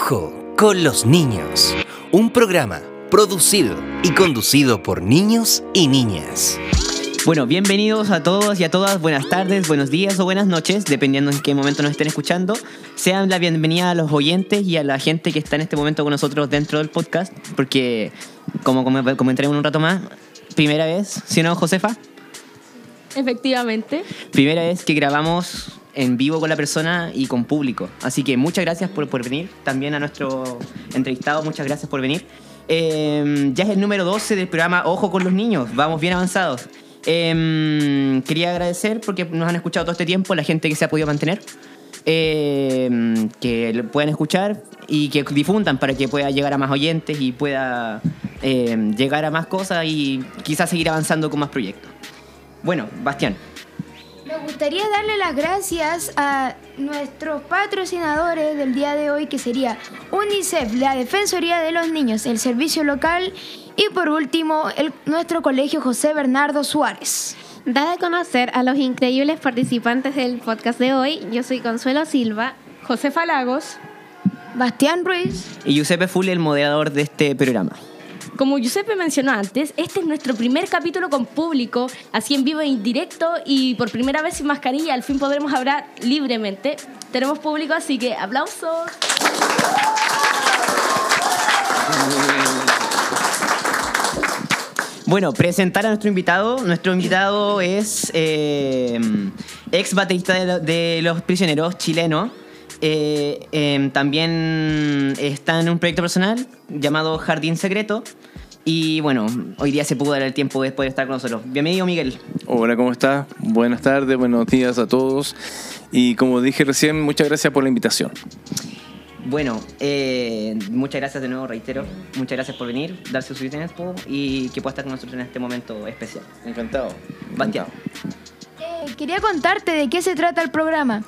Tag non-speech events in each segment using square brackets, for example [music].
Ojo con los niños. Un programa producido y conducido por niños y niñas. Bueno, bienvenidos a todos y a todas. Buenas tardes, buenos días o buenas noches, dependiendo en qué momento nos estén escuchando. Sean la bienvenida a los oyentes y a la gente que está en este momento con nosotros dentro del podcast, porque, como como- comentaremos en un rato más, primera vez, ¿sí o no, Josefa? Efectivamente. Primera vez que grabamos en vivo con la persona y con público. Así que muchas gracias por, por venir. También a nuestro entrevistado, muchas gracias por venir. Eh, ya es el número 12 del programa Ojo con los Niños. Vamos bien avanzados. Eh, quería agradecer porque nos han escuchado todo este tiempo, la gente que se ha podido mantener. Eh, que lo puedan escuchar y que difundan para que pueda llegar a más oyentes y pueda llegar a más cosas y quizás seguir avanzando con más proyectos. Bueno, Bastián. Me gustaría darle las gracias a nuestros patrocinadores del día de hoy, que sería UNICEF, la Defensoría de los Niños, el Servicio Local y por último el- nuestro colegio José Bernardo Suárez. Dada a conocer a los increíbles participantes del podcast de hoy, yo soy Consuelo Silva, Josefa Lagos. Bastián Ruiz, Y Giuseppe Full, el moderador de este programa. Como Giuseppe mencionó antes, este es nuestro primer capítulo con público, así en vivo e indirecto y por primera vez sin mascarilla, al fin podremos hablar libremente. Tenemos público, así que aplausos. Bueno, presentar a nuestro invitado. Nuestro invitado es eh, ex baterista de, lo- de Los Prisioneros chileno. Eh, eh, también está en un proyecto personal llamado Jardín Secreto. Y bueno, hoy día se pudo dar el tiempo de poder estar con nosotros. Bienvenido, Miguel. Hola, ¿cómo estás? Buenas tardes, buenos días a todos. Y como dije recién, muchas gracias por la invitación. Bueno, eh, muchas gracias de nuevo, reitero. Muchas gracias por venir, darse su tiempo y que pueda estar con nosotros en este momento especial. Encantado. Bastián. eh, quería contarte de qué se trata el programa.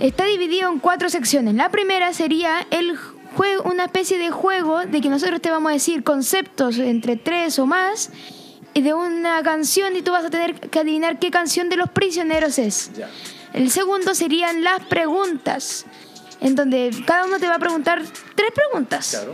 Está dividido en cuatro secciones. La primera sería el juego, una especie de juego de que nosotros te vamos a decir conceptos entre tres o más y de una canción y tú vas a tener que adivinar qué canción de los prisioneros es. Ya. El segundo serían las preguntas, en donde cada uno te va a preguntar tres preguntas. Claro.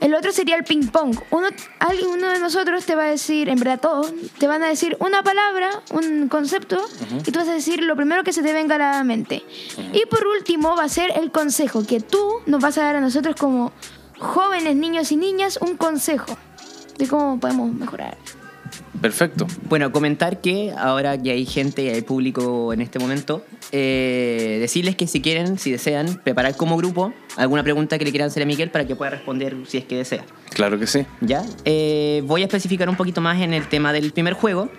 El otro sería el ping pong. Uno, alguien- uno de nosotros te va a decir, en verdad todos, te van a decir una palabra, un concepto, y tú vas a decir lo primero que se te venga a la mente. Y por último va a ser el consejo, que tú nos vas a dar a nosotros como jóvenes, niños y niñas, un consejo de cómo podemos mejorar. Perfecto. Bueno, comentar que ahora que hay gente y hay público en este momento, eh, decirles que si quieren, si desean, preparar como grupo alguna pregunta que le quieran hacer a Miguel para que pueda responder si es que desea. Claro que sí. ¿Ya? Eh, voy a especificar un poquito más en el tema del primer juego.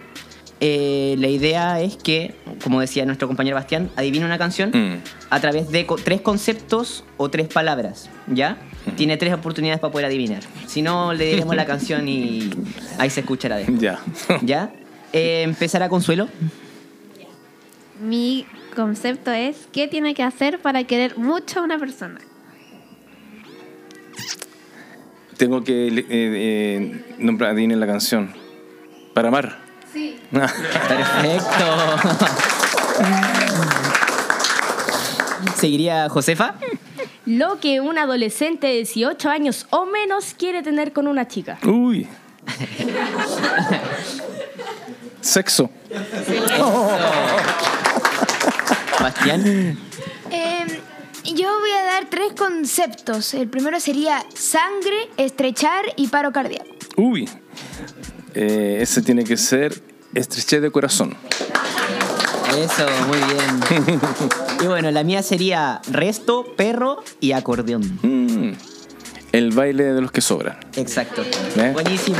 Eh, la idea es que, como decía nuestro compañero Bastián, adivine una canción Mm. a través de co- tres conceptos o tres palabras, ¿ya? Tiene tres oportunidades para poder adivinar. Si no, le diremos la canción y ahí se escuchará después. Ya. [laughs] ¿Ya? Eh, empezará Consuelo. Mi concepto es qué tiene que hacer para querer mucho a una persona. Tengo que eh, eh, nombrar, adivinen la canción. Para amar. Sí. Perfecto. ¿Seguiría Josefa? Lo que un adolescente de 18 años o menos quiere tener con una chica. Uy. Sexo. Bastián. Eh, yo voy a dar tres conceptos. El primero sería sangre, estrechar y paro cardíaco. Uy. Eh, ese tiene que ser estrechez de corazón. Eso, muy bien. [laughs] Y bueno, la mía sería resto, perro y acordeón. Mm. El baile de los que sobran. Exacto. ¿Eh? Buenísimo.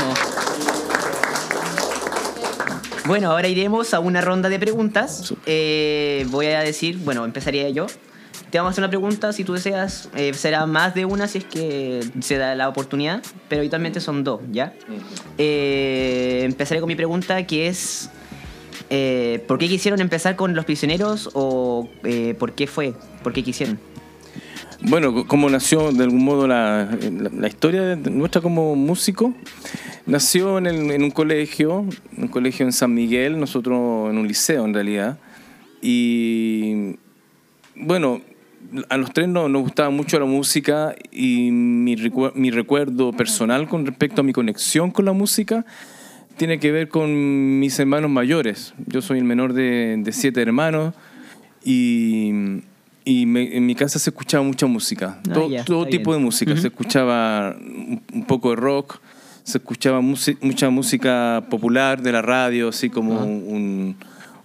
Bueno, ahora iremos a una ronda de preguntas. Eh, voy a decir, bueno, empezaría yo. Te vamos a hacer una pregunta, si tú deseas, eh, será más de una si es que se da la oportunidad, pero habitualmente son dos, ¿ya? Eh, empezaré con mi pregunta que es, eh, ¿por qué quisieron empezar con los prisioneros o por qué fue? ¿Por qué quisieron? Bueno, cómo nació de algún modo la, la- la historia de- nuestra como músico. Nació en, el- en un colegio, un colegio en San Miguel, nosotros en un liceo en realidad. Y bueno, a los tres no, nos gustaba mucho la música y mi, recu- mi recuerdo personal con respecto a mi conexión con la música tiene que ver con mis hermanos mayores. Yo soy el menor de, de siete hermanos y, y me- en mi casa se escuchaba mucha música, Ah, todo, tipo bien. de música. Se escuchaba un, poco de rock, se escuchaba mucha música popular de la radio, así como un,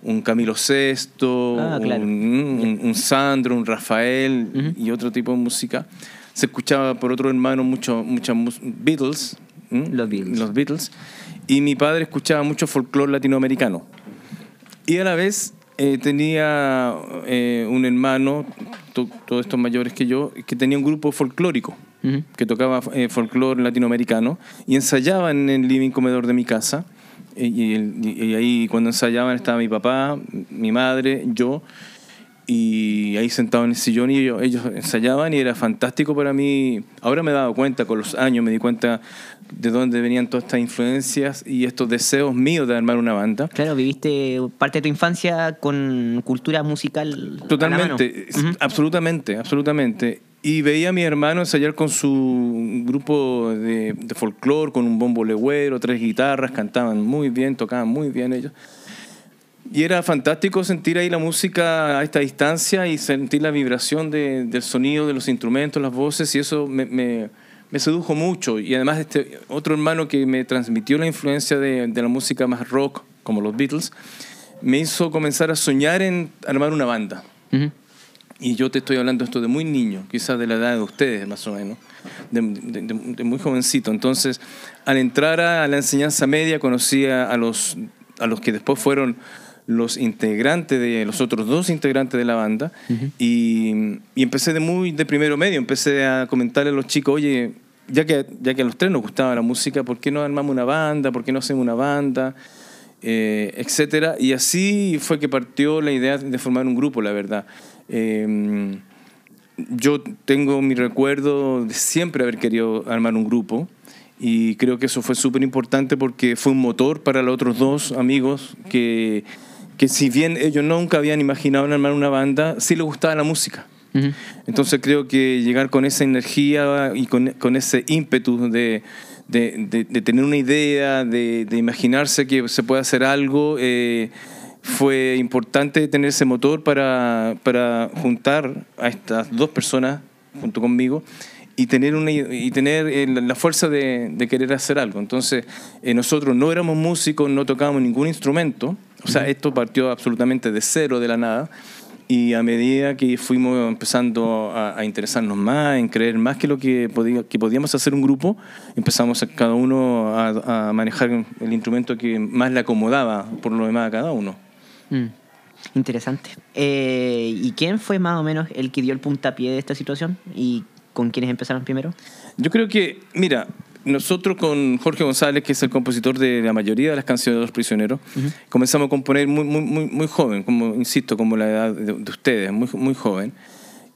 un Camilo Sesto, Ah, claro. un, un- un Sandro, un Rafael y otro tipo de música. Se escuchaba por otro hermano mucho, mucha Beatles. Los Beatles. los Beatles. Y mi padre escuchaba mucho folclore latinoamericano. Y a la vez eh, tenía eh, un hermano, to- todos estos mayores que yo, que tenía un grupo folclórico, que tocaba eh, folclore latinoamericano y ensayaban en el living comedor de mi casa. Y, y y- ahí cuando ensayaban estaba mi papá, mi madre, yo, y ahí sentado en el sillón y ellos, ellos ensayaban y era fantástico para mí. Ahora me he dado cuenta, con los años me di cuenta de dónde venían todas estas influencias y estos deseos míos de armar una banda. Claro, viviste parte de tu infancia con cultura musical. a la mano. Totalmente, absolutamente, absolutamente. Y veía a mi hermano ensayar con su grupo de, de folclore, con un bombo legüero, tres guitarras, cantaban muy bien, tocaban muy bien ellos. Y era fantástico sentir ahí la música a esta distancia y sentir la vibración de- del sonido de los instrumentos, las voces, y eso me, me- me sedujo mucho. Y además este otro hermano que me transmitió la influencia de, de la música más rock, como los Beatles, me hizo comenzar a soñar en armar una banda. Ujú. Y yo te estoy hablando esto de muy niño, quizás de la edad de ustedes más o menos, de, de- de- de muy jovencito. Entonces, al entrar a la enseñanza media, conocí a, a los, a los que después fueron los integrantes de los otros dos integrantes de la banda y, y empecé de muy de primero medio empecé a comentarle a los chicos oye ya que ya que a los tres nos gustaba la música por qué no armamos una banda por qué no hacemos una banda eh, etcétera. Y así fue que partió la idea de formar un grupo, la verdad. Eh, yo tengo mi recuerdo de siempre haber querido armar un grupo y creo que eso fue súper importante porque fue un motor para los otros dos amigos que, que si bien ellos nunca habían imaginado en armar una banda, sí les gustaba la música. Entonces creo que llegar con esa energía y con, con ese ímpetu de, de- de- de tener una idea, de, de imaginarse que se puede hacer algo, eh, fue importante tener ese motor para, para juntar a estas dos personas junto conmigo y tener, una, y tener eh, la fuerza de, de querer hacer algo. Entonces, eh, nosotros no éramos músicos, no tocábamos ningún instrumento, o sea, esto partió absolutamente de cero, de la nada. Y a medida que fuimos empezando a, a interesarnos más, en creer más que lo que, podía, que podíamos hacer un grupo, empezamos a cada uno a, a manejar el instrumento que más le acomodaba por lo demás a cada uno. Mm. Interesante. Eh, ¿Y quién fue más o menos el que dio el puntapié de esta situación? ¿Y con quiénes empezaron primero? Yo creo que, mira, nosotros con Jorge González, que es el compositor de la mayoría de las canciones de Los Prisioneros, comenzamos a componer muy, muy, muy, muy joven, como, insisto, como la edad de, de ustedes, muy, muy joven.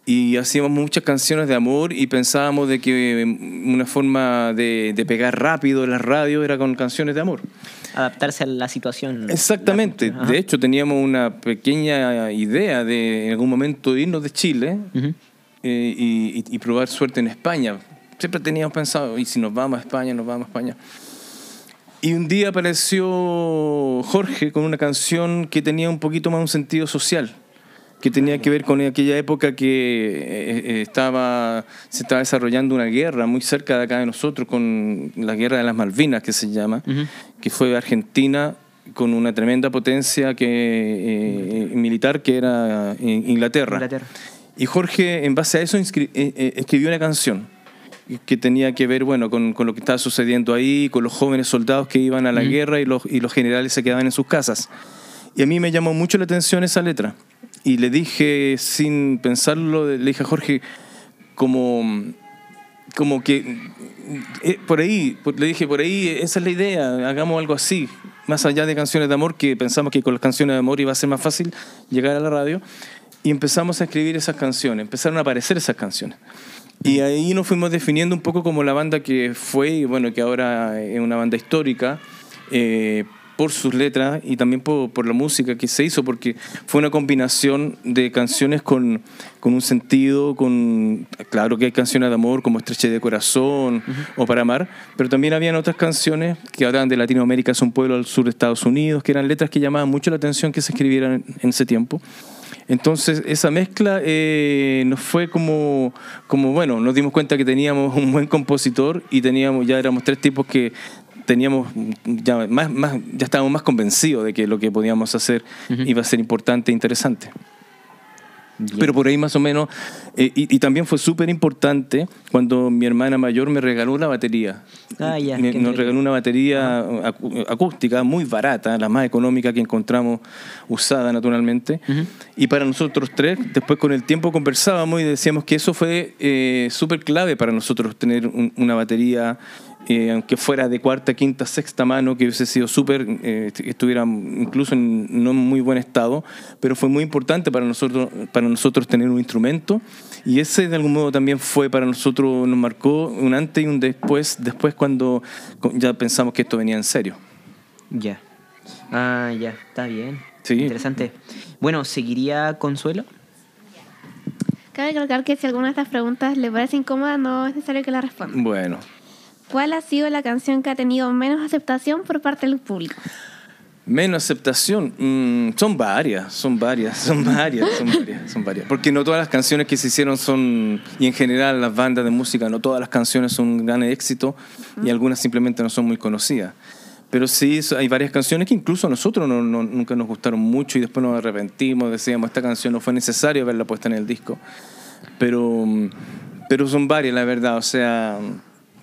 Y hacíamos muchas canciones de amor y pensábamos de que una forma de, de pegar rápido en la radio era con canciones de amor. Adaptarse a la situación. Exactamente. De hecho, teníamos una pequeña idea de en algún momento irnos de Chile eh, y, y- y probar suerte en España. Siempre teníamos pensado, y si nos vamos a España, nos vamos a España. Y un día apareció Jorge con una canción que tenía un poquito más un sentido social, que tenía que ver con aquella época que eh, eh, estaba, se estaba desarrollando una guerra muy cerca de acá de nosotros, con la guerra de las Malvinas, que se llama, que fue Argentina con una tremenda potencia que, eh, militar que era Inglaterra. Inglaterra. Y Jorge, en base a eso, escribió una canción que tenía que ver bueno, con, con lo que estaba sucediendo ahí, con los jóvenes soldados que iban a la guerra y los, y los generales se quedaban en sus casas. Y a mí me llamó mucho la atención esa letra. Y le dije, sin pensarlo, le dije a Jorge, como, como que eh, por ahí, por- le dije, por ahí, esa es la idea, hagamos algo así, más allá de canciones de amor, que pensamos que con las canciones de amor iba a ser más fácil llegar a la radio, y empezamos a escribir esas canciones, empezaron a aparecer esas canciones. Y ahí nos fuimos definiendo un poco como la banda que fue, y bueno, que ahora es una banda histórica, eh, por sus letras y también por, por la música que se hizo, porque fue una combinación de canciones con, con un sentido, con claro que hay canciones de amor como Estreche de Corazón o Para Amar, pero también habían otras canciones que hablaban de Latinoamérica es un pueblo al sur de Estados Unidos, que eran letras que llamaban mucho la atención que se escribieran en ese tiempo. Entonces, esa mezcla eh, nos fue como, como, bueno, nos dimos cuenta que teníamos un buen compositor y teníamos, ya éramos tres tipos que teníamos ya más, más ya estábamos más convencidos de que lo que podíamos hacer iba a ser importante e interesante. Bien. Pero por ahí más o menos, eh, y, y también fue súper importante cuando mi hermana mayor me regaló una batería. Ah, ya, Me- qué nos regaló una batería acústica muy barata, la más económica que encontramos usada naturalmente. Y para nosotros tres, después con el tiempo conversábamos y decíamos que eso fue eh, súper clave para nosotros tener un- una batería, eh, aunque fuera de cuarta, quinta, sexta mano, que hubiese sido súper, eh, que estuviera incluso en no muy buen estado, pero fue muy importante para nosotros, para nosotros tener un instrumento. Y ese de algún modo también fue para nosotros, nos marcó un antes y un después, después cuando ya pensamos que esto venía en serio. Ya. Ah, ya, está bien. Sí. Interesante. Bueno, ¿seguiría Consuelo? Cabe recalcar que si alguna de estas preguntas le parece incómoda, no es necesario que la responda. Bueno, ¿Cuál ha sido la canción que ha tenido menos aceptación por parte del público? menos aceptación. mm, son varias, son varias, son varias, son [laughs] varias, son varias. Porque no todas las canciones que se hicieron son, y en general las bandas de música, no todas las canciones son un gran éxito y algunas simplemente no son muy conocidas. Pero sí, hay varias canciones que incluso a nosotros no- no- nunca nos gustaron mucho y después nos arrepentimos, decíamos, esta canción no fue necesario haberla puesta en el disco. Pero, mm, pero son varias, la verdad. O sea,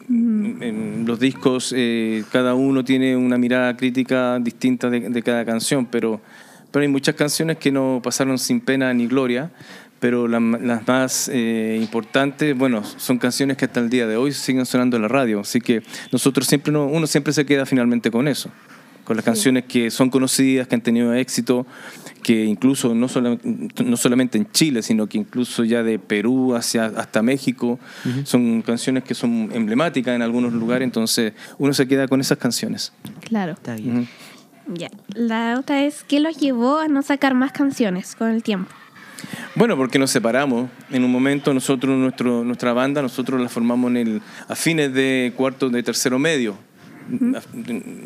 en los discos eh, cada uno tiene una mirada crítica distinta de, cada canción, pero, pero hay muchas canciones que no pasaron sin pena ni gloria, pero la- las más eh, importantes, bueno, son canciones que hasta el día de hoy siguen sonando en la radio, así que nosotros siempre no, uno siempre se queda finalmente con eso, con las canciones que son conocidas, que han tenido éxito, que incluso no, sola- no solamente en Chile, sino que incluso ya de Perú hacia, hasta México, son canciones que son emblemáticas en algunos lugares, entonces uno se queda con esas canciones. Claro. Está bien. Ya. La otra es, ¿qué los llevó a no sacar más canciones con el tiempo? Bueno, porque nos separamos. En un momento nosotros, nuestro, nuestra banda, nosotros la formamos en el, a fines de cuarto, de tercero medio.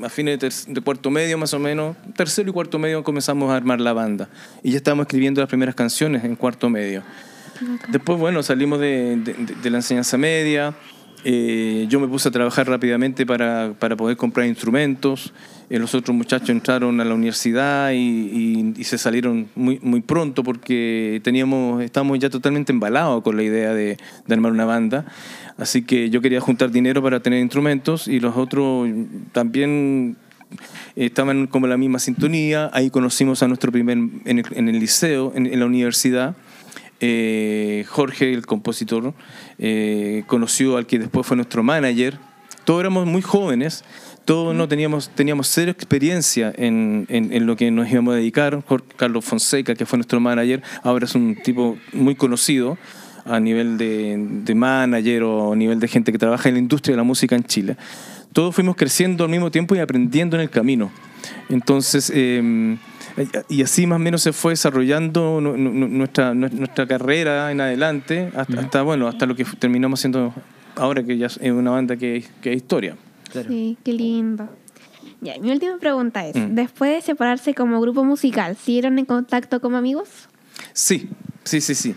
A, a fines de, de cuarto medio más o menos, tercero y cuarto medio comenzamos a armar la banda. Y ya estábamos escribiendo las primeras canciones en cuarto medio. Después, bueno, salimos de, de- de- de la enseñanza media. eh, yo me puse a trabajar rápidamente para, para poder comprar instrumentos. eh, los otros muchachos entraron a la universidad y, y- y se salieron muy, muy pronto porque teníamos, estábamos ya totalmente embalados con la idea de, de armar una banda. Así que yo quería juntar dinero para tener instrumentos y los otros también estaban como en la misma sintonía. Ahí conocimos a nuestro primer, en el, en el liceo, en, en la universidad. Eh, Jorge, el compositor, eh, conoció al que después fue nuestro manager. Todos éramos muy jóvenes, todos no teníamos, teníamos cero experiencia en, en- en lo que nos íbamos a dedicar. Carlos Fonseca, que fue nuestro manager, ahora es un tipo muy conocido a nivel de, de manager o a nivel de gente que trabaja en la industria de la música en Chile. Todos fuimos creciendo al mismo tiempo y aprendiendo en el camino. Entonces, eh, y así más o menos se fue desarrollando nu- nu- nuestra, nu- nuestra carrera en adelante, hasta, hasta, bueno, hasta lo que terminamos siendo ahora, que ya es una banda que, que es historia. Sí, qué lindo. Ya, mi última pregunta es, Mm. después de separarse como grupo musical, ¿siguieron en contacto como amigos? Sí, sí, sí, sí.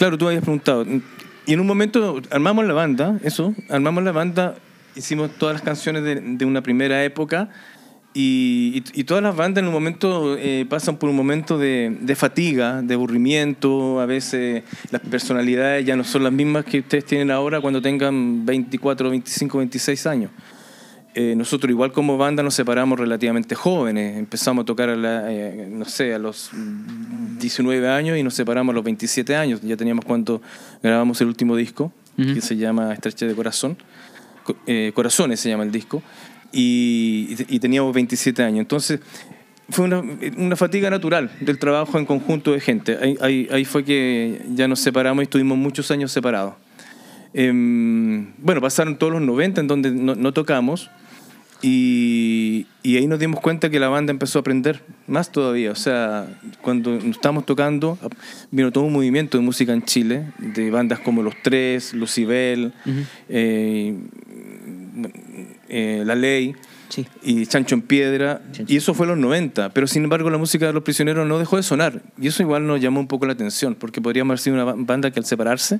Claro, tú habías preguntado. Y en un momento armamos la banda, eso, armamos la banda, hicimos todas las canciones de, una primera época y todas las bandas en un momento eh, pasan por un momento de, de fatiga, de aburrimiento, a veces las personalidades ya no son las mismas que ustedes tienen ahora cuando tengan 24, 25, 26 años. Eh, nosotros igual como banda nos separamos relativamente jóvenes. Empezamos a tocar a, la, eh, no sé, a los 19 años y nos separamos a los 27 años. Ya teníamos cuando grabamos el último disco, que se llama Estreche de Corazón. Co- eh, Corazones se llama el disco. Y, y teníamos 27 años. Entonces fue una, una fatiga natural del trabajo en conjunto de gente. Ahí, ahí, ahí fue que ya nos separamos y estuvimos muchos años separados. Em, bueno, pasaron todos los 90 en donde no, no tocamos y, Y, ahí nos dimos cuenta que la banda empezó a aprender más todavía. O sea, cuando nos estábamos tocando, vino todo un movimiento de música en Chile, de bandas como Los Tres, Lucibel, eh, eh, La Ley Sí. y Chancho en Piedra, Chancho. y eso fue en los 90, pero sin embargo la música de los prisioneros no dejó de sonar, y eso igual nos llamó un poco la atención, porque podríamos haber sido una ba- banda que al separarse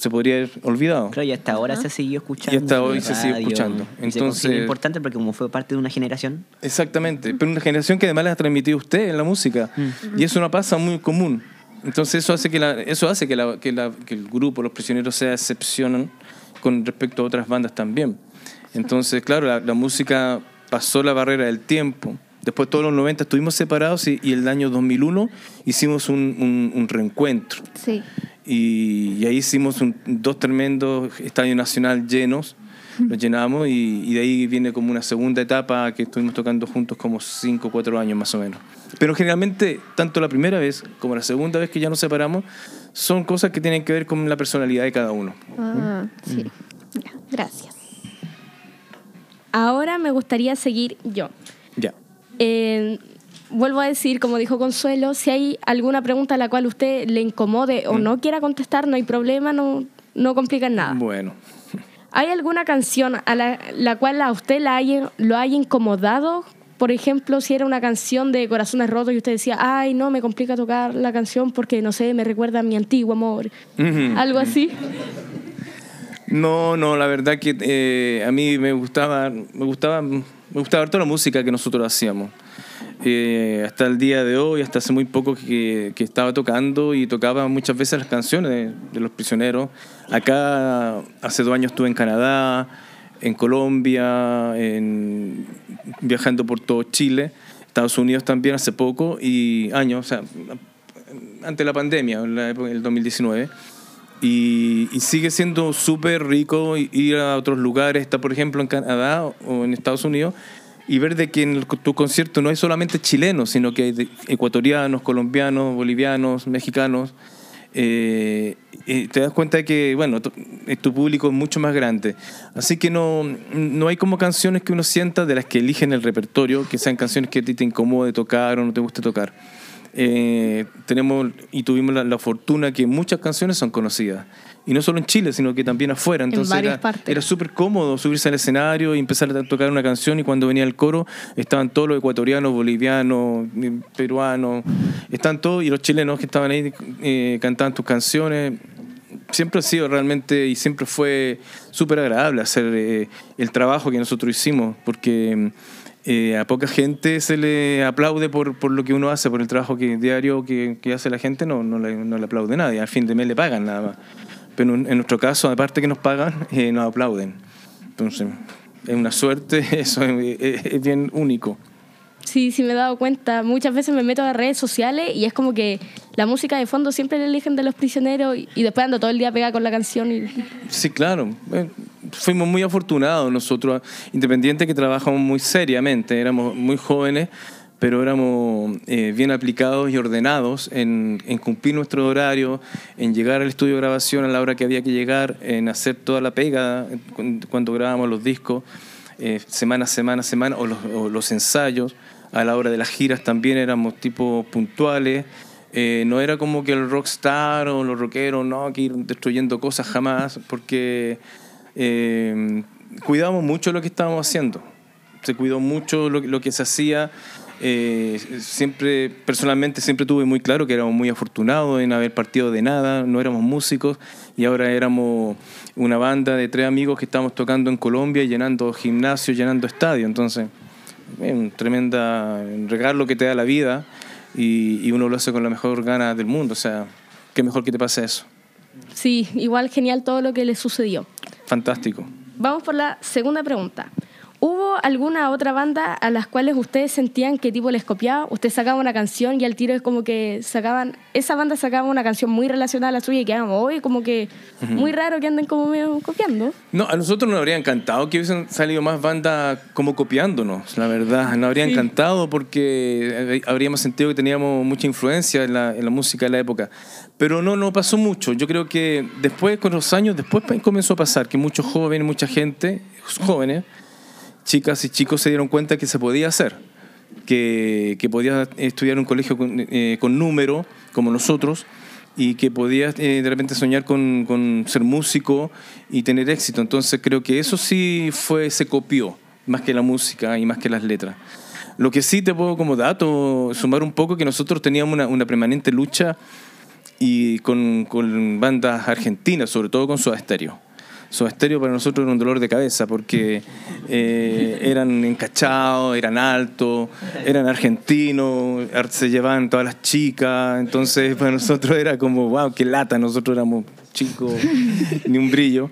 se podría haber olvidado. Claro, y hasta ahora se ha seguido escuchando. Y hasta hoy la se sigue escuchando. se Entonces- importante porque como fue parte de una generación. Exactamente, pero una generación que además les ha transmitido usted en la música, y eso no pasa muy común. Entonces eso hace que, la, eso hace que, la- que la- que el grupo, los prisioneros, sea excepción con respecto a otras bandas también. Entonces, claro, la, la música pasó la barrera del tiempo. Después de todos los 90 estuvimos separados y, y el año 2001 hicimos un, un- un reencuentro. Sí. Y, y ahí hicimos un- dos tremendos estadios nacional llenos, los llenamos y, y de ahí viene como una segunda etapa que estuvimos tocando juntos como cinco o cuatro años más o menos. Pero generalmente, tanto la primera vez como la segunda vez que ya nos separamos, son cosas que tienen que ver con la personalidad de cada uno. Ah, sí. Ya, gracias. Ahora me gustaría seguir yo. Ya. Eh, vuelvo a decir, como dijo Consuelo, si hay alguna pregunta a la cual usted le incomode o no quiera contestar, no hay problema, no, no complica en nada. Bueno. ¿Hay alguna canción a la, la cual a usted la haya, lo haya incomodado? Por ejemplo, si era una canción de Corazones Rotos y usted decía, ay, no, me complica tocar la canción porque, no sé, me recuerda a mi antiguo amor. Algo así. No, no, la verdad que eh, a mí me gustaba, me gustaba, me gustaba toda la música que nosotros hacíamos. Eh, hasta el día de hoy, hasta hace muy poco que, que estaba tocando y tocaba muchas veces las canciones de, los prisioneros. Acá hace dos años estuve en Canadá, en Colombia, en- viajando por todo Chile, Estados Unidos también hace poco y años, o sea, ante la pandemia, en la época del 2019. Y, y sigue siendo súper rico ir a otros lugares, está por ejemplo en Canadá o en Estados Unidos, y ver de que en el- tu concierto no hay solamente chilenos, sino que hay de- ecuatorianos, colombianos, bolivianos, mexicanos. eh, y te das cuenta de que, bueno, tu, eh, tu público es mucho más grande. Así que no, no hay como canciones que uno sienta de las que eligen el repertorio, que sean canciones que a ti te incomode tocar o no te guste tocar. Eh, tenemos y tuvimos la, la fortuna que muchas canciones son conocidas. Y no solo en Chile, sino que también afuera. Entonces varias era, partes. era súper cómodo subirse al escenario y empezar a tocar una canción y cuando venía el coro estaban todos los ecuatorianos, bolivianos, eh, peruanos, están todos y los chilenos que estaban ahí eh, cantaban tus canciones. Siempre ha sido realmente y siempre fue súper agradable hacer eh, el trabajo que nosotros hicimos porque eh, a poca gente se le aplaude por, por lo que uno hace, por el trabajo que diario que, que hace la gente, no, no, le, no le aplaude nadie, al fin de mes le pagan nada más. Pero en nuestro caso, aparte que nos pagan, eh, nos aplauden. Entonces, es una suerte, [laughs] eso es, es- es bien único. Sí, sí me he dado cuenta. Muchas veces me meto a redes sociales y es como que la música de fondo siempre la eligen de los prisioneros y, y después ando todo el día pegada con la canción. Y, Sí, claro. Eh, fuimos muy afortunados nosotros, independientes que trabajamos muy seriamente, éramos muy jóvenes, pero éramos eh, bien aplicados y ordenados en, en cumplir nuestro horario, en llegar al estudio de grabación a la hora que había que llegar, en hacer toda la pega cu- cuando grabábamos los discos, eh, semana, semana, semana, o los, o los ensayos. A la hora de las giras también éramos tipo puntuales. Eh, no era como que el rockstar o los rockeros, no, que ir destruyendo cosas jamás, porque eh, cuidamos mucho lo que estábamos haciendo. Se cuidó mucho lo, lo que se hacía. Eh, siempre, personalmente, siempre tuve muy claro que éramos muy afortunados en haber partido de nada, no éramos músicos y ahora éramos una banda de tres amigos que estábamos tocando en Colombia, llenando gimnasios, llenando estadios. Entonces, es un tremenda regalo que te da la vida y, y uno lo hace con la mejor gana del mundo. O sea, qué mejor que te pase eso. sí, igual genial todo lo que le sucedió. Fantástico. Vamos por la segunda pregunta. ¿Hubo alguna otra banda a las cuales ustedes sentían que tipo les copiaba? Usted sacaba una canción y al tiro es como que sacaban, esa banda sacaba una canción muy relacionada a la suya y quedaban, hoy como que muy raro que anden como medio copiando. No, a nosotros nos habría encantado que hubiesen salido más bandas como copiándonos, la verdad. Nos habría encantado porque habríamos sentido que teníamos mucha influencia en la, en la música de la época. Pero no, no pasó mucho. Yo creo que después, con los años, después comenzó a pasar que muchos jóvenes, mucha gente, jóvenes, chicas y chicos se dieron cuenta que se podía hacer, que, que podías estudiar en un colegio con, eh, con número, como nosotros, y que podías eh, de repente soñar con, con ser músico y tener éxito. Entonces creo que eso sí fue, se copió, más que la música y más que las letras. Lo que sí te puedo como dato sumar un poco que nosotros teníamos una, una permanente lucha y con, con bandas argentinas, sobre todo con Soda Stereo. Soda Stereo para nosotros era un dolor de cabeza porque eh, eran encachados, eran altos, eran argentinos, ar- se llevaban todas las chicas, entonces [laughs] para nosotros era como, wow, qué lata, nosotros éramos chicos, ni un brillo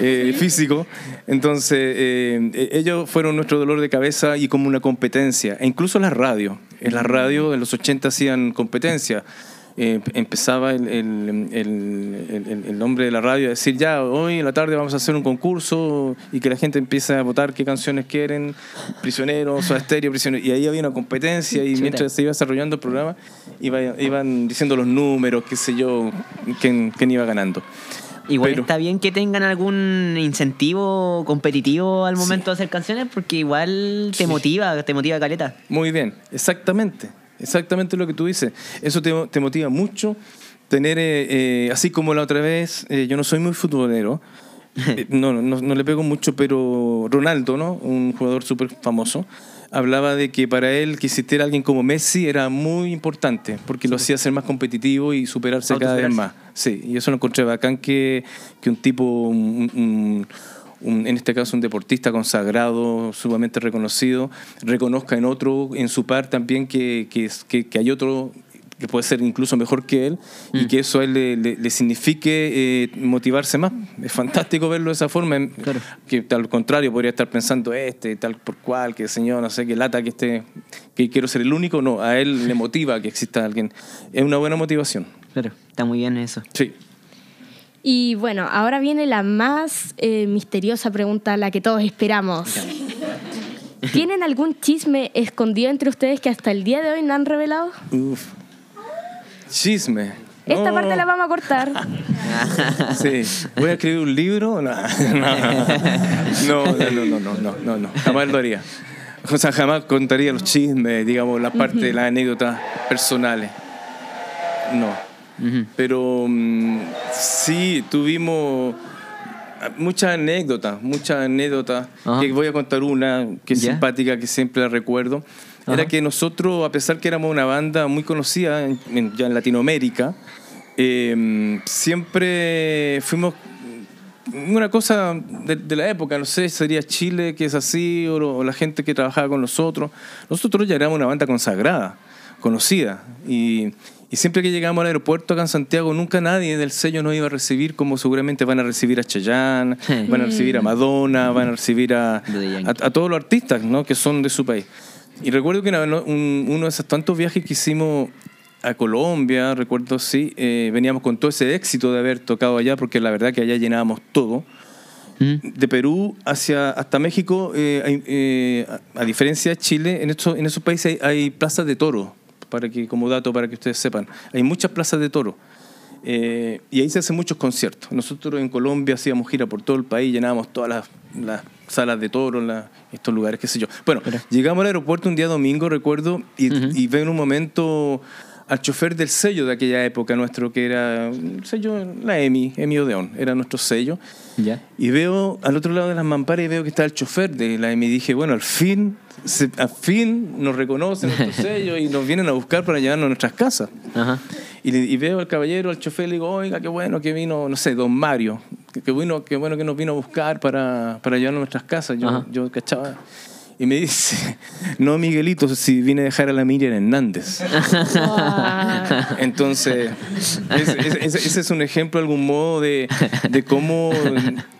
eh, físico. Entonces eh, eh, ellos fueron nuestro dolor de cabeza y como una competencia, e incluso las radios. En las radios en los 80 hacían competencia eh, empezaba el, el, el, el- de la radio a decir ya, hoy en la tarde vamos a hacer un concurso y que la gente empiece a votar qué canciones quieren, prisioneros, Soda Stereo, prisioneros. Y ahí había una competencia y mientras se iba desarrollando el programa iba- iban diciendo los números, qué sé yo, quién, quién iba ganando. Igual Pero- está bien que tengan algún incentivo competitivo al momento de hacer canciones porque igual te Sí. motiva, te motiva caleta. Muy bien, exactamente, exactamente lo que tú dices. Eso te, te motiva mucho. Tener, eh, eh, así como la otra vez, eh, yo no soy muy futbolero, eh, [laughs] no, no, no le pego mucho, pero Ronaldo, ¿no? un jugador súper famoso, hablaba de que para él que existiera alguien como Messi era muy importante, porque lo hacía ser más competitivo y superarse cada vez más. Sí, y eso lo encontré bacán que, que un tipo, un- un- un- en este caso un deportista consagrado, sumamente reconocido, reconozca en otro, en su par también, que, que, que, que hay otro que puede ser incluso mejor que él y Mm. que eso a él le, le- le signifique eh, motivarse más. Es fantástico verlo de esa forma, en- Claro. que al contrario podría estar pensando este, tal por cual, que señor, no sé, que lata que esté, que quiero ser el único, no, a él le motiva que exista alguien. Es una buena motivación. Claro, está muy bien eso. Sí. Y bueno, ahora viene la más eh, misteriosa pregunta, la que todos esperamos. [laughs] ¿Tienen algún chisme escondido entre ustedes que hasta el día de hoy no han revelado? Uf. Chisme. Esta parte la vamos a cortar. [laughs] sí. Voy a escribir un libro. [laughs] No, no, no, no, no, no, no, no. Jamás lo haría. O sea, jamás contaría los chismes, digamos, la parte, uh -huh. las anécdotas personales. No. Pero mm, sí, tuvimos muchas anécdotas, muchas anécdotas. Que voy a contar una que es Ya. simpática, que siempre la recuerdo. Era que nosotros, a pesar que éramos una banda muy conocida en- en- ya en Latinoamérica, eh, siempre fuimos una cosa de, de la época, no sé, sería Chile que es así, o, lo- o la gente que trabajaba con nosotros. Nosotros ya éramos una banda consagrada, conocida, y, y siempre que llegábamos al aeropuerto acá en Santiago, nunca nadie del sello nos iba a recibir como seguramente van a recibir a Chayanne, Sí. van a recibir a Madonna, van a recibir a, a, a todos los artistas ¿no? que son de su país. Y recuerdo que uno de esos tantos viajes que hicimos a Colombia, recuerdo sí, eh, veníamos con todo ese éxito de haber tocado allá, porque la verdad que allá llenábamos todo. ¿Mm? De Perú hacia, hasta México, eh, eh, a, a diferencia de Chile, en, estos, en esos países hay, hay plazas de toro, para que, como dato para que ustedes sepan. Hay muchas plazas de toro. Eh, y ahí se hacen muchos conciertos. Nosotros en Colombia hacíamos gira por todo el país, llenábamos todas las, las salas de toro, la- estos lugares, qué sé yo. Bueno, llegamos al aeropuerto un día domingo, recuerdo, y, y veo en un momento al chofer del sello de aquella época nuestro, que era un sello, la EMI, EMI Odeón, era nuestro sello. Y veo al otro lado de las mamparas y veo que está el chofer de la EMI. Y dije, bueno, al fin, se- al fin nos reconocen nuestro [laughs] sello y nos vienen a buscar para llevarnos a nuestras casas. Y, le- y veo al caballero, al chofer, le digo, oiga, qué bueno que vino, no sé, don Mario, qué, bueno, qué bueno que nos vino a buscar para, para llevarnos a nuestras casas. Yo, yo cachaba. Y me dice, [laughs] no, Miguelito, si vine a dejar a la Miriam Hernández. [laughs] Entonces, ese, ese- es un ejemplo, de algún modo, de, de cómo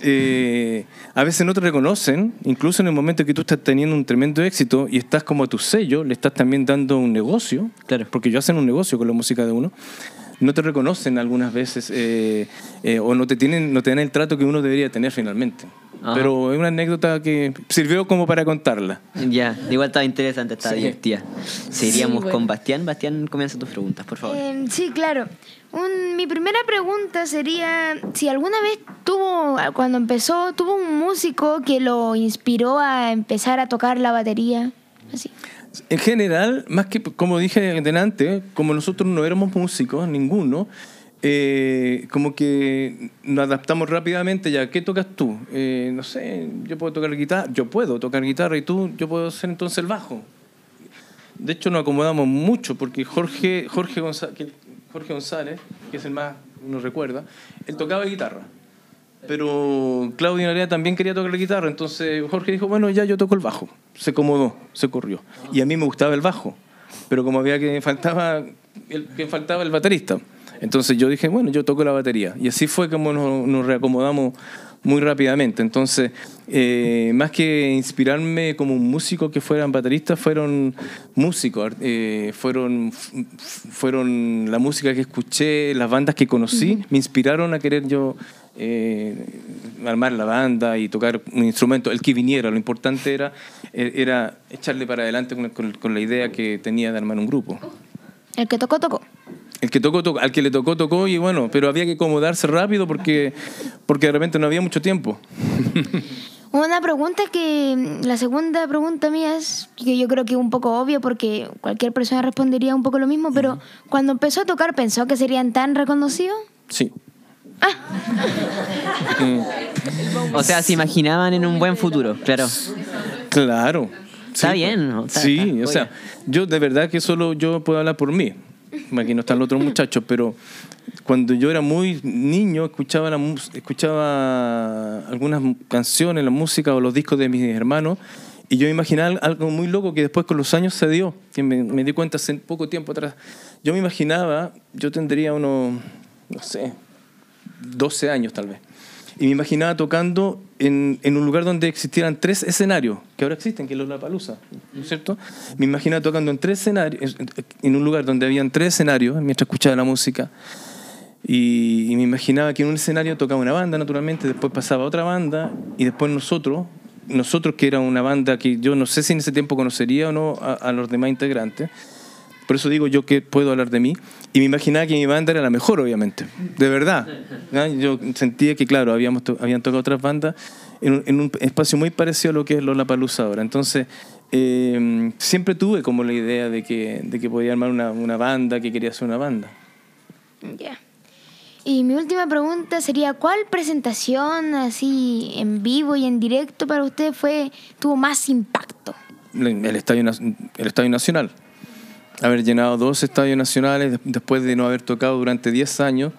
eh, a veces no te reconocen, incluso en el momento que tú estás teniendo un tremendo éxito y estás como a tu sello, le estás también dando un negocio, Claro. porque ellos hacen un negocio con la música de uno. No te reconocen algunas veces eh, eh, o no te tienen no te dan el trato que uno debería tener finalmente. Ajá. Pero es una anécdota que sirvió como para contarla. Ya, igual estaba interesante, estaba Sí. divertida. Seguiríamos Sí, bueno. con Bastián. Bastián, comienza tus preguntas, por favor. Eh, sí, claro. Un- mi primera pregunta sería si alguna vez tuvo, cuando empezó, tuvo un músico que lo inspiró a empezar a tocar la batería. Así. En general, más que como dije delante, como nosotros no éramos músicos, ninguno, eh, como que nos adaptamos rápidamente ya. ¿Qué tocas tú? Eh, no sé, yo puedo tocar guitarra, yo puedo tocar guitarra y tú, yo puedo hacer entonces el bajo. De hecho, nos acomodamos mucho porque Jorge, Jorge, González, Jorge González, que es el más, uno recuerda, él tocaba guitarra. Pero Claudio Narea también quería tocar la guitarra, entonces Jorge dijo, bueno, ya yo toco el bajo. Se acomodó, se corrió. Y a mí me gustaba el bajo, pero como había que faltaba el, que faltaba el baterista. Entonces yo dije, bueno, yo toco la batería. Y así fue como nos, nos reacomodamos muy rápidamente. Entonces, eh, más que inspirarme como un músico que fueran bateristas, fueron músicos, eh, fueron, fueron la música que escuché, las bandas que conocí, me inspiraron a querer yo eh, armar la banda y tocar un instrumento, el que viniera. Lo importante era, eh, era echarle para adelante con, con- con la idea que tenía de armar un grupo. El que tocó, tocó. El que tocó, tocó, al que le tocó, tocó y bueno, pero había que acomodarse rápido porque, porque de repente no había mucho tiempo. [laughs] Una pregunta que, la segunda pregunta mía es, que yo creo que es un poco obvia porque cualquier persona respondería un poco lo mismo, pero cuando empezó a tocar, ¿pensó que serían tan reconocidos? Sí. [laughs] O sea, se imaginaban en un buen futuro, claro. Claro. Está Sí, bien, ¿no? Está- sí, está- o sea, yo de verdad que solo yo puedo hablar por mí. Aquí no están los otros muchachos, pero cuando yo era muy niño escuchaba, la, escuchaba algunas canciones, la música o los discos de mis hermanos y yo imaginaba al- algo muy loco que después con los años se dio, que me, me di cuenta hace poco tiempo atrás. Yo me imaginaba, yo tendría unos, no sé, 12 años tal vez. Y me imaginaba tocando en, en un lugar donde existieran tres escenarios, que ahora existen, que es Lollapalooza, ¿no es cierto? Me imaginaba tocando en tres escenarios, en un lugar donde habían tres escenarios mientras escuchaba la música. Y, y me imaginaba que en un escenario tocaba una banda, naturalmente, después pasaba otra banda, y después nosotros, nosotros que era una banda que yo no sé si en ese tiempo conocería o no a, a los demás integrantes, por eso digo yo que puedo hablar de mí. Y me imaginaba que mi banda era la mejor, obviamente. De verdad. Yo sentía que, claro, habíamos to- habían tocado otras bandas en un, en un espacio muy parecido a lo que es Lollapalooza ahora. Entonces, eh, siempre tuve como la idea de que, de que podía armar una, una banda, que quería hacer una banda. Ya. Y mi última pregunta sería, ¿cuál presentación así en vivo y en directo para usted fue tuvo más impacto? El Estadio, el estadio Nacional. Haber llenado dos estadios nacionales des- después de no haber tocado durante 10 años,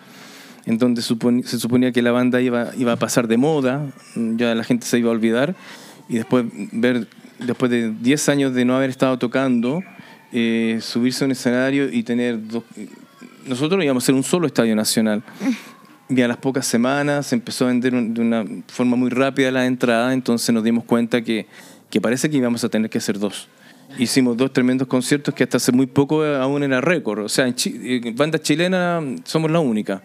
en donde supon- se suponía que la banda iba, iba a pasar de moda, ya la gente se iba a olvidar, y después ver, después de 10 años de no haber estado tocando, eh, subirse a un escenario y tener dos... Nosotros íbamos a ser un solo estadio nacional. Y a las pocas semanas se empezó a vender un- de una forma muy rápida la entrada, entonces nos dimos cuenta que, que parece que íbamos a tener que hacer dos. Hicimos dos tremendos conciertos que hasta hace muy poco eh, aún era récord. O sea, en Chi- eh, banda chilena somos la única.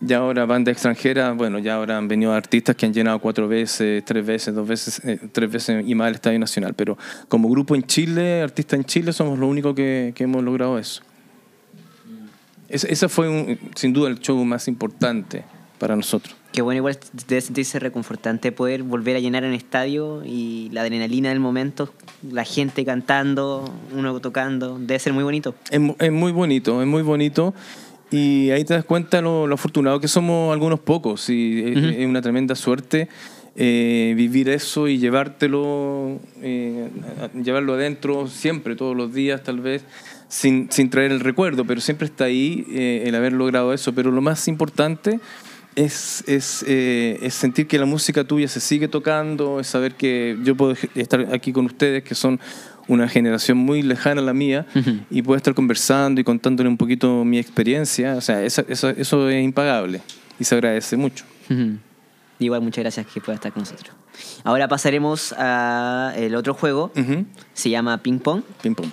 Ya ahora banda extranjera, bueno, ya ahora han venido artistas que han llenado cuatro veces, tres veces, dos veces, eh, tres veces y más el Estadio Nacional. Pero como grupo en Chile, artista en Chile, somos los únicos que, que hemos logrado eso. Ese, ese fue un- sin duda el show más importante para nosotros. Qué bueno, igual debe sentirse reconfortante poder volver a llenar un estadio y la adrenalina del momento, la gente cantando, uno tocando, debe ser muy bonito. Es, es muy bonito, es muy bonito. Y ahí te das cuenta lo, lo afortunado que somos algunos pocos. Y es, Ujú. es una tremenda suerte eh, vivir eso y llevártelo, eh, llevarlo adentro siempre, todos los días tal vez, sin, sin traer el recuerdo, pero siempre está ahí eh, el haber logrado eso. Pero lo más importante es, es, eh, es sentir que la música tuya se sigue tocando, es saber que yo puedo estar aquí con ustedes, que son una generación muy lejana a la mía, Ujú. y puedo estar conversando y contándole un poquito mi experiencia. O sea, esa- eso, eso es impagable y se agradece mucho. Ujú. Igual muchas gracias que pueda estar con nosotros. Ahora pasaremos al otro juego, Ujú. se llama Ping Pong, Ping pong.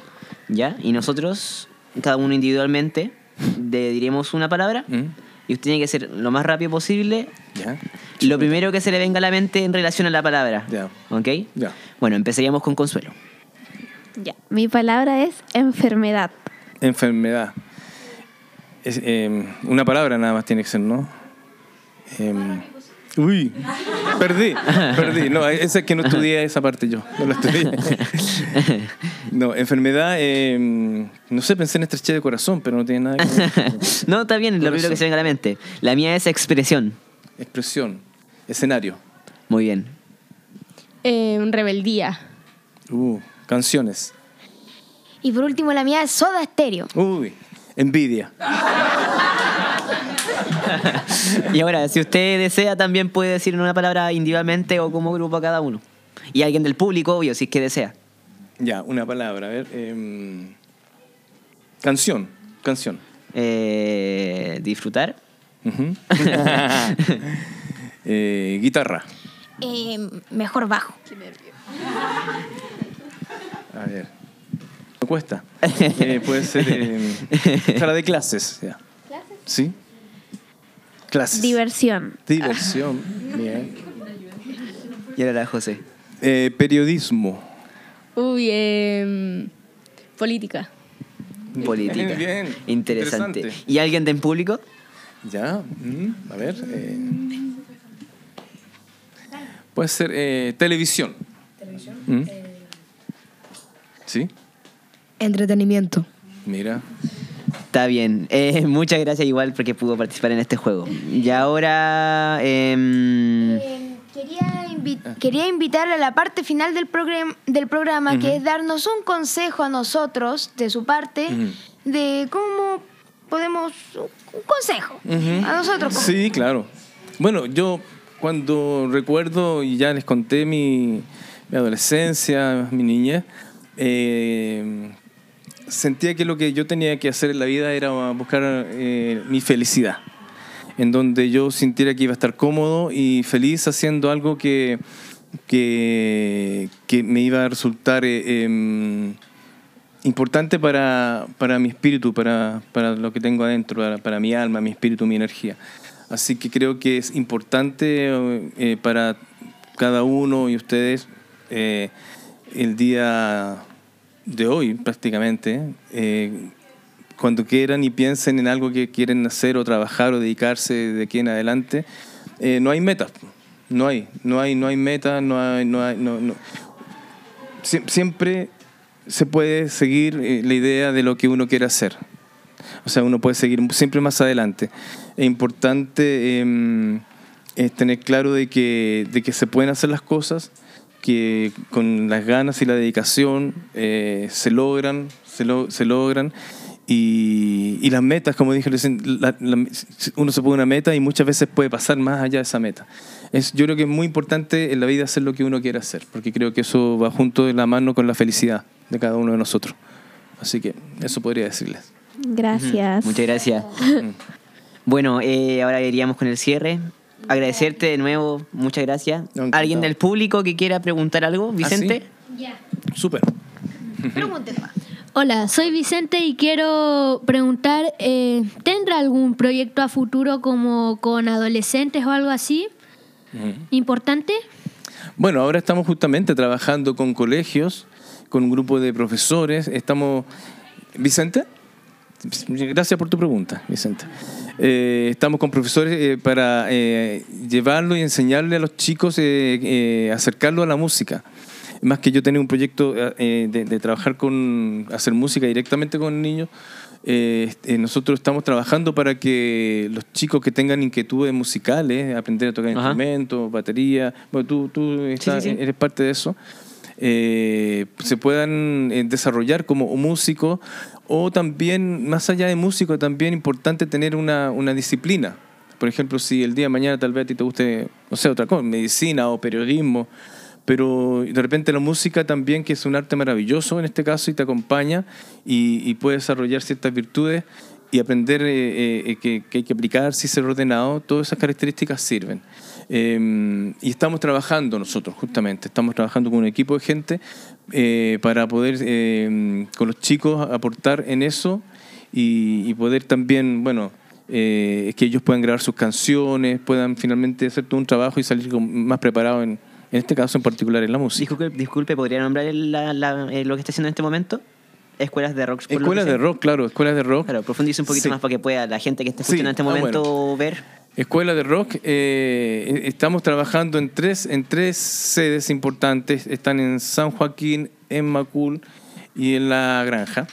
¿ya? Y nosotros, cada uno individualmente, le diremos una palabra. Y usted tiene que ser lo más rápido posible ¿Ya? lo primero que se le venga a la mente en relación a la palabra. Ya. ¿Ok? Ya. Bueno, empezaríamos con Consuelo. Ya. Mi palabra es enfermedad. Enfermedad. Es, eh, una palabra nada más tiene que ser, ¿no? Em, uy, perdí, perdí. No, esa es que no estudié esa parte yo. No la estudié. [laughs] No, enfermedad, em, no sé, pensé en estrechez de corazón, pero no tiene nada que ver. [laughs] no, está bien, lo primero que se venga a la mente. La mía es expresión. Expresión, escenario, Muy bien. Eh, rebeldía. uh, canciones, Y por último, la mía es soda estéreo. uy, envidia. [laughs] [laughs] Y ahora, si usted desea, también puede decir una palabra individualmente o como grupo a cada uno. Y alguien del público, obvio, si es que desea. Ya, una palabra, a ver. em, canción, canción. Eh, disfrutar. [laughs] Eh, guitarra. Eh, mejor bajo. A ver. Me cuesta. Eh, puede ser. eh, sala de clases. Ya. ¿Sí? Clases. Diversión. Diversión. Bien. Y ahora la José. Eh, periodismo. Uy, eh, política. Política. Bien, Interesante. interesante. ¿Y alguien del público? Ya. mm, A ver. eh, puede ser eh, televisión. ¿Mm? ¿Sí? Entretenimiento. Mira. Está bien. [laughs] Eh, muchas gracias igual porque pudo participar en este juego. Y ahora... em, Eh, quería, invi- quería invitar a la parte final del, programa del programa, que es darnos un consejo a nosotros, de su parte, de cómo podemos... Un consejo a nosotros. como- Sí, claro. Bueno, yo cuando recuerdo, y ya les conté mi, mi adolescencia, mi niñez, eh, sentía que lo que yo tenía que hacer en la vida era buscar eh, mi felicidad, en donde yo sintiera que iba a estar cómodo y feliz haciendo algo que, que, que me iba a resultar... eh, em, importante para, para mi espíritu, para, para lo que tengo adentro, para, para mi alma, mi espíritu, mi energía. Así que creo que es importante eh, para cada uno y ustedes eh, el día de hoy prácticamente, eh, cuando quieran y piensen en algo que quieren hacer o trabajar o dedicarse de aquí en adelante, eh, no hay metas. No hay, no hay, no hay meta, no hay, no hay, no, no. Sie- siempre se puede seguir eh, la idea de lo que uno quiere hacer. O sea, uno puede seguir siempre más adelante. Es importante em, tener claro de que, de que se pueden hacer las cosas, que con las ganas y la dedicación eh, se logran, se, lo- se logran. Y, y las metas, como dije recién, la- la- uno se pone una meta y muchas veces puede pasar más allá de esa meta. Es, yo creo que es muy importante en la vida hacer lo que uno quiere hacer, porque creo que eso va junto de la mano con la felicidad de cada uno de nosotros. Así que eso podría decirles. Gracias. Muchas gracias. [laughs] bueno, eh, ahora iríamos con el cierre. Agradecerte de nuevo, muchas gracias. Encantado. ¿Alguien del público que quiera preguntar algo? Vicente. Súper. [laughs] Pregunten más. Hola, soy Vicente y quiero preguntar, eh, ¿tendrá algún proyecto a futuro como con adolescentes o algo así? ¿Importante? Bueno, ahora estamos justamente trabajando con colegios, con un grupo de profesores. Estamos. ¿Vicente? Gracias por tu pregunta, Vicente. Eh, estamos con profesores eh, para eh, llevarlo y enseñarle a los chicos, eh, eh, acercarlo a la música. Más que yo tener un proyecto eh, de, de trabajar con, hacer música directamente con niños, nosotros estamos trabajando para que los chicos que tengan inquietudes musicales, aprender a tocar Ajá. instrumentos, batería, bueno, tú, tú estás- sí, sí. eres parte de eso, eh, se puedan eh, desarrollar como músicos o también, más allá de músico, también importante tener una, una disciplina. Por ejemplo, si el día de mañana tal vez a ti te guste, no sé, otra cosa, medicina o periodismo, pero de repente la música también, que es un arte maravilloso en este caso y te acompaña y, y puede desarrollar ciertas virtudes y aprender eh, que, que hay que aplicar, si ser ordenado, todas esas características sirven. Eh, y estamos trabajando nosotros, justamente, estamos trabajando con un equipo de gente eh, para poder eh, con los chicos aportar en eso y, y poder también, bueno, eh, que ellos puedan grabar sus canciones, puedan finalmente hacer todo un trabajo y salir con- más preparados en, en este caso en particular en la música. Disculpe, disculpe, ¿podría nombrar la- la- eh, lo que está haciendo en este momento? Escuelas de rock. Escuelas de rock, claro, escuelas de rock. Claro, profundice un poquito Sí. más para que pueda la gente que esté Sí, escuchando en este ah, momento ver. Escuela de Rock, eh, estamos trabajando en tres, en tres sedes importantes. Están en San Joaquín, en Macul y en La Granja.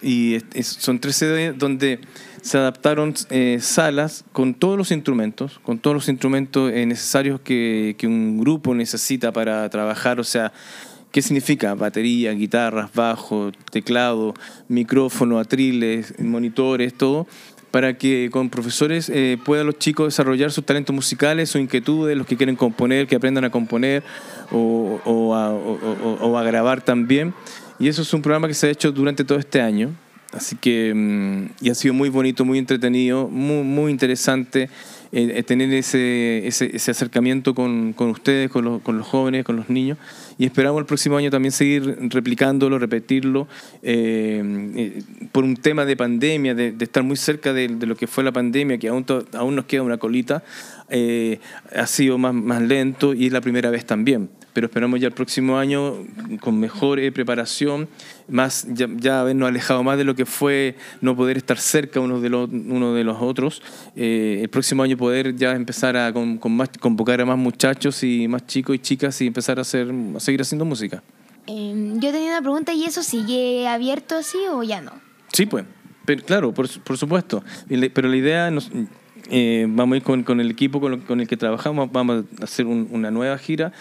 Y es- son tres sedes donde se adaptaron eh, salas con todos los instrumentos, con todos los instrumentos eh, necesarios que, que un grupo necesita para trabajar. O sea, ¿qué significa? Batería, guitarras, bajo, teclado, micrófono, atriles, monitores, todo para que con profesores eh, puedan los chicos desarrollar sus talentos musicales, sus inquietudes, los que quieren componer, que aprendan a componer o, o a, o- o- a grabar también. Y eso es un programa que se ha hecho durante todo este año. Así que, mm, y ha sido muy bonito, muy entretenido, muy, muy interesante eh, eh, tener ese, ese, ese acercamiento con, con ustedes, con con los jóvenes, con los niños. Y esperamos el próximo año también seguir replicándolo, repetirlo, eh, eh, por un tema de pandemia, de, estar muy cerca de, lo que fue la pandemia, que aún nos queda una colita, eh, ha sido más, más lento y es la primera vez también. Pero esperamos ya el próximo año con mejor eh, preparación, más ya, ya habernos alejado más de lo que fue no poder estar cerca uno de los, uno de los otros. Eh, el próximo año poder ya empezar a con, con más, convocar a más muchachos y más chicos y chicas y empezar a, hacer, a seguir haciendo música. Eh, yo tenía una pregunta, ¿y eso sigue abierto así o ya no? Sí, pues. Pero, claro, por, por supuesto. Pero la idea, nos, eh, vamos a ir con, con el equipo con, el que trabajamos, vamos a hacer un- una nueva gira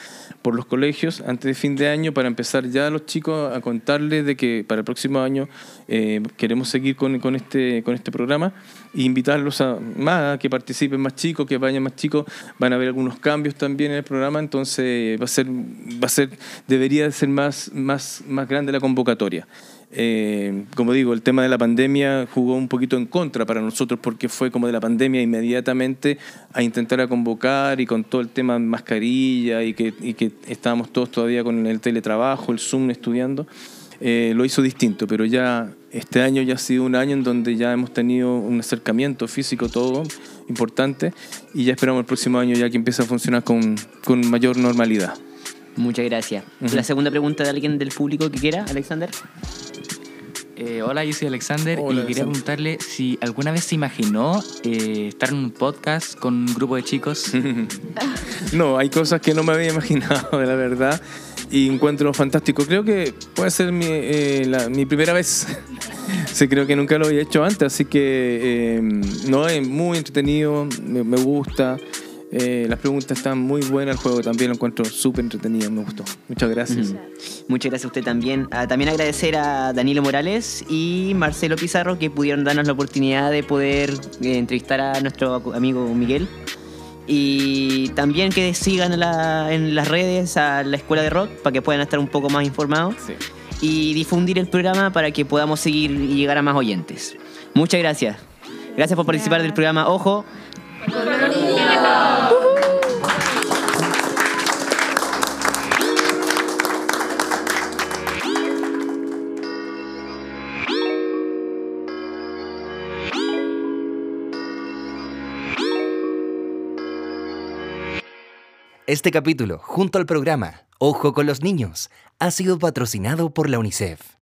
por los colegios antes de fin de año para empezar ya a los chicos a contarles de que para el próximo año eh, queremos seguir con, con este, con este programa e invitarlos a más, a que participen más chicos, que vayan más chicos. Van a haber algunos cambios también en el programa, entonces va a ser, va a ser, debería de ser más, más, más grande la convocatoria. Eh, como digo, el tema de la pandemia jugó un poquito en contra para nosotros porque fue como de la pandemia inmediatamente a intentar a convocar y con todo el tema de mascarilla y que, y que estábamos todos todavía con el teletrabajo, el Zoom estudiando, eh, lo hizo distinto, pero ya este año ya ha sido un año en donde ya hemos tenido un acercamiento físico todo importante y ya esperamos el próximo año ya que empiece a funcionar con, con mayor normalidad. Muchas gracias. La segunda pregunta de alguien del público que quiera, Alexander. Eh, hola, yo soy Alexander Hola, y quería Alexander. preguntarle si alguna vez se imaginó eh, estar en un podcast con un grupo de chicos. [laughs] No, hay cosas que no me había imaginado, de la verdad, y encuentro fantástico. Creo que puede ser mi, eh, la- mi primera vez. [laughs] Sí, creo que nunca lo había hecho antes, así que eh, no, es muy entretenido, me, me gusta. Eh, las preguntas están muy buenas, el juego también lo encuentro súper entretenido, me gustó. Muchas gracias. Muchas gracias a usted también. Ah, también agradecer a Danilo Morales y Marcelo Pizarro que pudieron darnos la oportunidad de poder eh, entrevistar a nuestro amigo Miguel. Y también que sigan a la- en las redes a la Escuela de Rock para que puedan estar un poco más informados Sí. y difundir el programa para que podamos seguir y llegar a más oyentes. Muchas gracias. Gracias por participar del programa Ojo. Este capítulo, junto al programa Ojo con los Niños, ha sido patrocinado por la UNICEF.